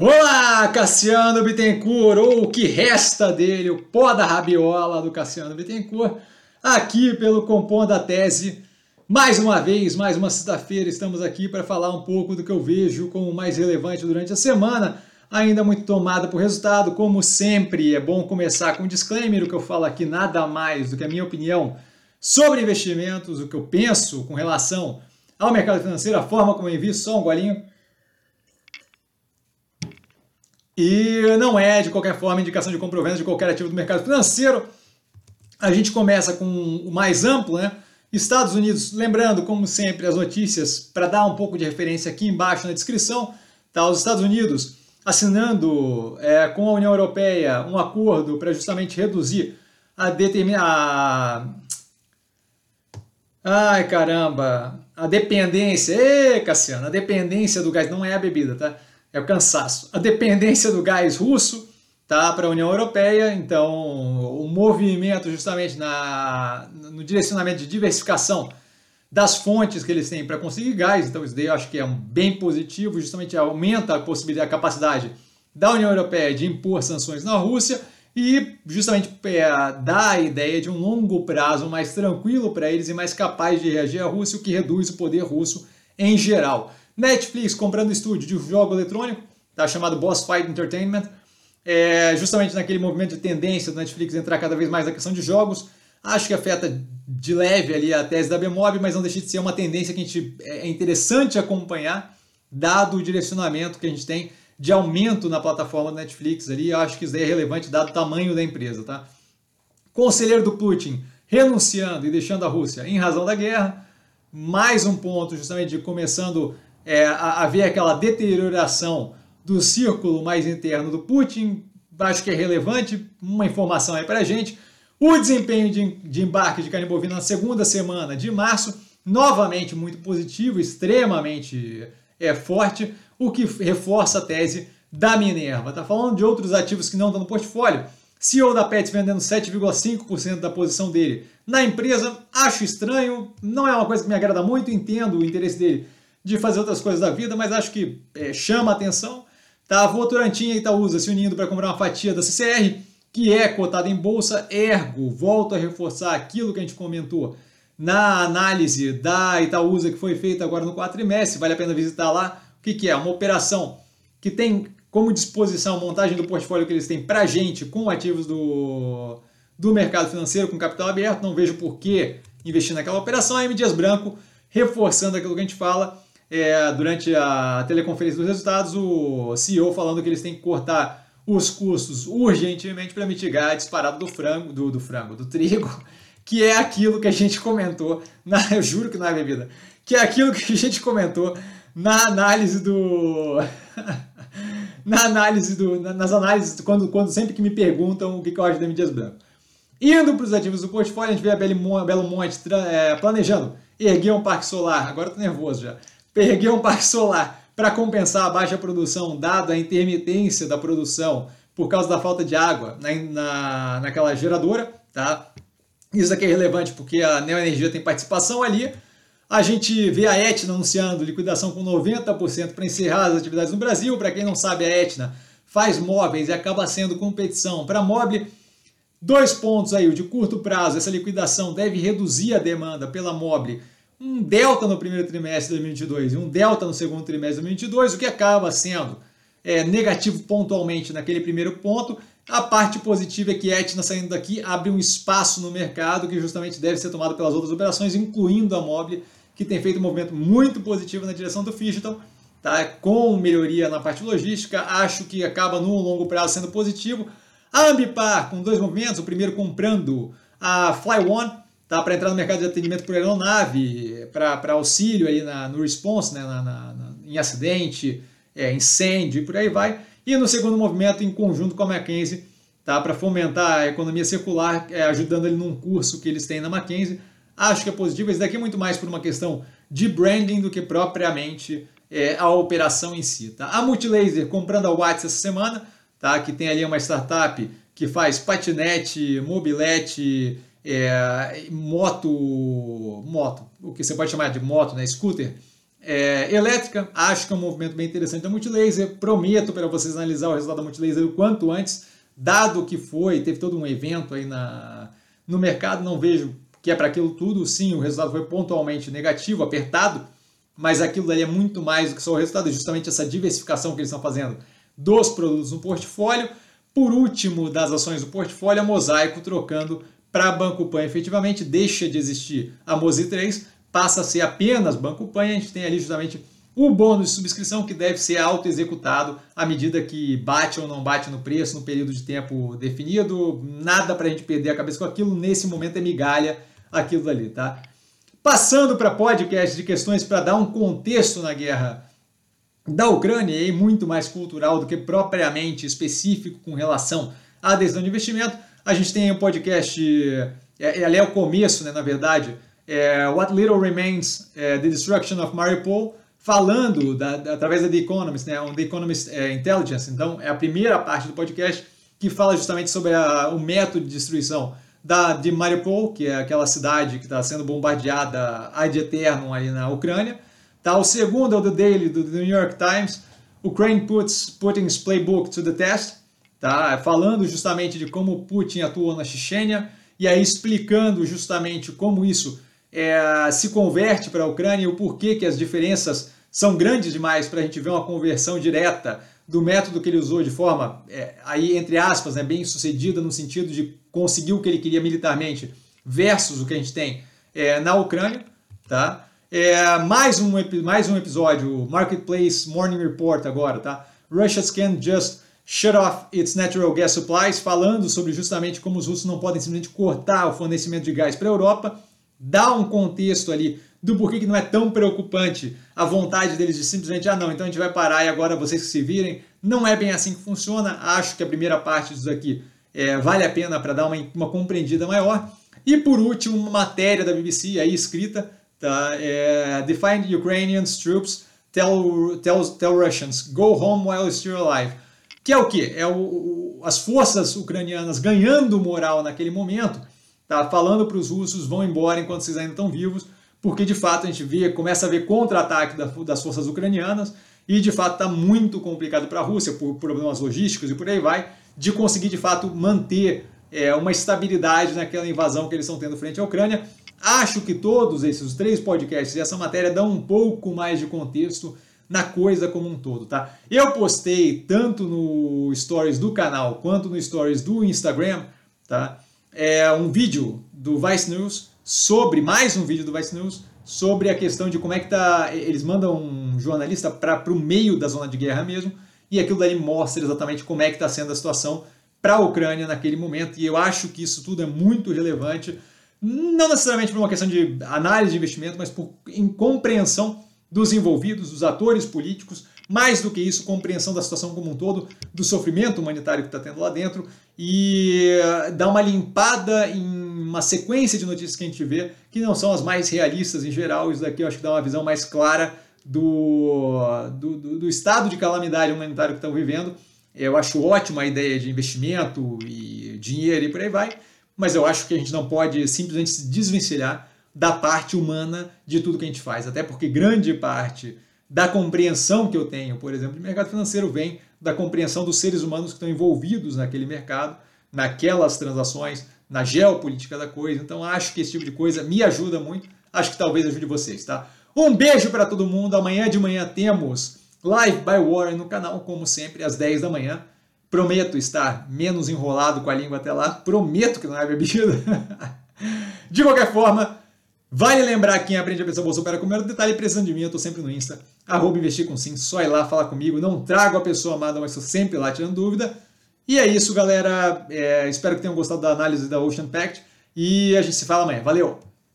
Olá, Cassiano Bittencourt, ou o que resta dele, o pó da rabiola do Cassiano Bittencourt, aqui pelo Compondo a Tese. Mais uma vez, mais uma sexta-feira, estamos aqui para falar um pouco do que eu vejo como mais relevante durante a semana, ainda muito tomada por resultado, como sempre. É bom começar com um disclaimer, o que eu falo aqui nada mais do que a minha opinião sobre investimentos, o que eu penso com relação ao mercado financeiro, a forma como eu invisto, só um golinho e não é, de qualquer forma, indicação de compra ou venda de qualquer ativo do mercado financeiro. A gente começa com o mais amplo, né? Estados Unidos, lembrando, como sempre, as notícias, para dar um pouco de referência aqui embaixo na descrição, tá? Os Estados Unidos assinando é, com a União Europeia um acordo para justamente reduzir a determinar. Ai caramba! A dependência. Ê, Cassiano, a dependência do gás não é a bebida, tá? É o cansaço. A dependência do gás russo tá, para a União Europeia, então o movimento justamente na, no direcionamento de diversificação das fontes que eles têm para conseguir gás, então isso daí eu acho que é um bem positivo, justamente aumenta a possibilidade, a capacidade da União Europeia de impor sanções na Rússia e justamente é, dá a ideia de um longo prazo mais tranquilo para eles e mais capaz de reagir à Rússia, o que reduz o poder russo em geral. Netflix comprando estúdio de jogo eletrônico, tá, chamado Boss Fight Entertainment, é, justamente naquele movimento de tendência do Netflix entrar cada vez mais na questão de jogos. Acho que afeta de leve ali a tese da Bmob, mas não deixa de ser uma tendência que a gente, é, é interessante acompanhar, dado o direcionamento que a gente tem de aumento na plataforma do Netflix ali. Acho que isso daí é relevante dado o tamanho da empresa. Tá? Conselheiro do Putin renunciando e deixando a Rússia em razão da guerra. Mais um ponto, justamente, de começando é, haver aquela deterioração do círculo mais interno do Putin, acho que é relevante, uma informação aí para gente. O desempenho de, de embarque de carne bovina na segunda semana de março, novamente muito positivo, extremamente é, forte, o que reforça a tese da Minerva. Está falando de outros ativos que não estão no portfólio. CEO da Pets vendendo 7,5% da posição dele na empresa, acho estranho, não é uma coisa que me agrada muito, entendo o interesse dele de fazer outras coisas da vida, mas acho que é, chama a atenção. Tá? A Votorantim e Itaúsa se unindo para comprar uma fatia da CCR, que é cotada em bolsa, ergo, volto a reforçar aquilo que a gente comentou na análise da Itaúsa que foi feita agora no quatrimestre, vale a pena visitar lá. O que, que é? Uma operação que tem como disposição a montagem do portfólio que eles têm para gente com ativos do, do mercado financeiro, com capital aberto. Não vejo por que investir naquela operação. A M. Dias Branco, reforçando aquilo que a gente fala, é, durante a teleconferência dos resultados, o CEO falando que eles têm que cortar os custos urgentemente para mitigar a disparada do frango, do, do, frango, do trigo, que é aquilo que a gente comentou, na, eu juro que não é bebida, que é aquilo que a gente comentou na análise do. na análise do. nas análises, quando, quando sempre que me perguntam o que, que eu acho da mídias branco. Indo para os ativos do portfólio, a gente vê a Belo Monte é, planejando erguer um parque solar. Agora eu tô nervoso já erguer um parque solar para compensar a baixa produção, dado a intermitência da produção por causa da falta de água na, na, naquela geradora, tá? Isso aqui é relevante porque a Neoenergia tem participação ali. A gente vê a Etna anunciando liquidação com 90% para encerrar as atividades no Brasil. Para quem não sabe, a Etna faz móveis e acaba sendo competição para mobile. Dois pontos aí, o de curto prazo, essa liquidação deve reduzir a demanda pela mobile um delta no primeiro trimestre de 2022 e um delta no segundo trimestre de 2022, o que acaba sendo é, negativo pontualmente naquele primeiro ponto. A parte positiva é que a Etna saindo daqui abre um espaço no mercado que justamente deve ser tomado pelas outras operações, incluindo a Mobile, que tem feito um movimento muito positivo na direção do Digital, tá? com melhoria na parte logística. Acho que acaba no longo prazo sendo positivo. A Ambipar, com dois movimentos, o primeiro comprando a Fly One, tá? para entrar no mercado de atendimento por aeronave, para auxílio aí na, no response, né? Na, na, na, em acidente, é, incêndio e por aí vai. E no segundo movimento, em conjunto com a Mackenzie, tá? para fomentar a economia circular, é, ajudando ele num curso que eles têm na Mackenzie. Acho que é positivo. Esse daqui é muito mais por uma questão de branding do que propriamente é, a operação em si. Tá? A Multilaser comprando a Watts essa semana, tá? que tem ali uma startup que faz patinete, mobilete, é, moto, moto, o que você pode chamar de moto, né, scooter, É, elétrica, acho que é um movimento bem interessante da Multilaser. Prometo para vocês analisar o resultado da Multilaser o quanto antes, dado que foi, teve todo um evento aí na, no mercado, não vejo que é para aquilo tudo. Sim, o resultado foi pontualmente negativo, apertado, mas aquilo daí é muito mais do que só o resultado, justamente essa diversificação que eles estão fazendo dos produtos no portfólio. Por último, das ações do portfólio, a Mosaico trocando para Banco Pan. Efetivamente, deixa de existir a Mosi 3, passa a ser apenas Banco Pan. A gente tem ali justamente o bônus de subscrição que deve ser auto-executado à medida que bate ou não bate no preço no período de tempo definido. Nada para a gente perder a cabeça com aquilo. Nesse momento é migalha aquilo dali, tá? Passando para podcast de questões para dar um contexto na guerra da Ucrânia e muito mais cultural do que propriamente específico com relação à decisão de investimento, a gente tem o um podcast, é, ali é o começo, né, na verdade, é What Little Remains, é, The Destruction of Mariupol, falando da, da, através da The Economist, né, um The Economist é, Intelligence. Então, é a primeira parte do podcast que fala justamente sobre a, o método de destruição da, de Mariupol, que é aquela cidade que está sendo bombardeada ad eterno ali na Ucrânia. Tá? O segundo é o The Daily, do The New York Times, Ukraine puts Putin's playbook to the test, tá? falando justamente de como Putin atuou na Chechênia, e aí explicando justamente como isso é, se converte para a Ucrânia e o porquê que as diferenças são grandes demais para a gente ver uma conversão direta do método que ele usou de forma, é, aí entre aspas, né, bem sucedida no sentido de conseguir o que ele queria militarmente versus o que a gente tem é, na Ucrânia, tá? É, mais, um, mais um episódio, Marketplace Morning Report agora, tá? Russia can just shut off its natural gas supplies, falando sobre justamente como os russos não podem simplesmente cortar o fornecimento de gás para a Europa, dá um contexto ali do porquê que não é tão preocupante a vontade deles de simplesmente, ah não, então a gente vai parar e agora vocês que se virem. Não é bem assim que funciona, acho que a primeira parte disso aqui é, vale a pena para dar uma, uma compreendida maior. E por último, uma matéria da BBC aí escrita, tá? É, Defined Ukrainians Troops tell, tell, tell Russians go home while still alive. Que é o que? É o, as forças ucranianas ganhando moral naquele momento, tá? falando para os russos vão embora enquanto vocês ainda estão vivos, porque de fato a gente vê, começa a ver contra-ataque das forças ucranianas e de fato está muito complicado para a Rússia por problemas logísticos e por aí vai, de conseguir de fato manter é, uma estabilidade naquela invasão que eles estão tendo frente à Ucrânia. Acho que todos esses três podcasts e essa matéria dão um pouco mais de contexto na coisa como um todo, tá? Eu postei tanto no stories do canal quanto no stories do Instagram, tá? É um vídeo do Vice News sobre mais um vídeo do Vice News sobre a questão de como é que tá. Eles mandam um jornalista para o meio da zona de guerra mesmo, e aquilo daí mostra exatamente como é que está sendo a situação para a Ucrânia naquele momento. E eu acho que isso tudo é muito relevante, não necessariamente por uma questão de análise de investimento, mas por em compreensão dos envolvidos, dos atores políticos, mais do que isso, compreensão da situação como um todo, do sofrimento humanitário que está tendo lá dentro e eh, dar uma limpada em uma sequência de notícias que a gente vê que não são as mais realistas em geral. Isso daqui eu acho que dá uma visão mais clara do, do, do, do estado de calamidade humanitária que estão vivendo. Eu acho ótima a ideia de investimento e dinheiro e por aí vai, mas eu acho que a gente não pode simplesmente se desvencilhar da parte humana de tudo que a gente faz, até porque grande parte da compreensão que eu tenho, por exemplo, de mercado financeiro vem da compreensão dos seres humanos que estão envolvidos naquele mercado, naquelas transações, na geopolítica da coisa. Então acho que esse tipo de coisa me ajuda muito. Acho que talvez ajude vocês, tá? Um beijo para todo mundo. Amanhã de manhã temos Live by Warren no canal, como sempre, às 10 da manhã. Prometo estar menos enrolado com a língua até lá. Prometo que não é bebida. de qualquer forma, vale lembrar quem aprende a pensar bolsa para comer. Detalhe precisando de mim, eu tô sempre no Insta. Arroba investir com sim, só ir lá falar comigo. Não trago a pessoa amada, mas estou sempre lá tirando dúvida. E é isso, galera. É, espero que tenham gostado da análise da Ocean Pact. E a gente se fala amanhã. Valeu!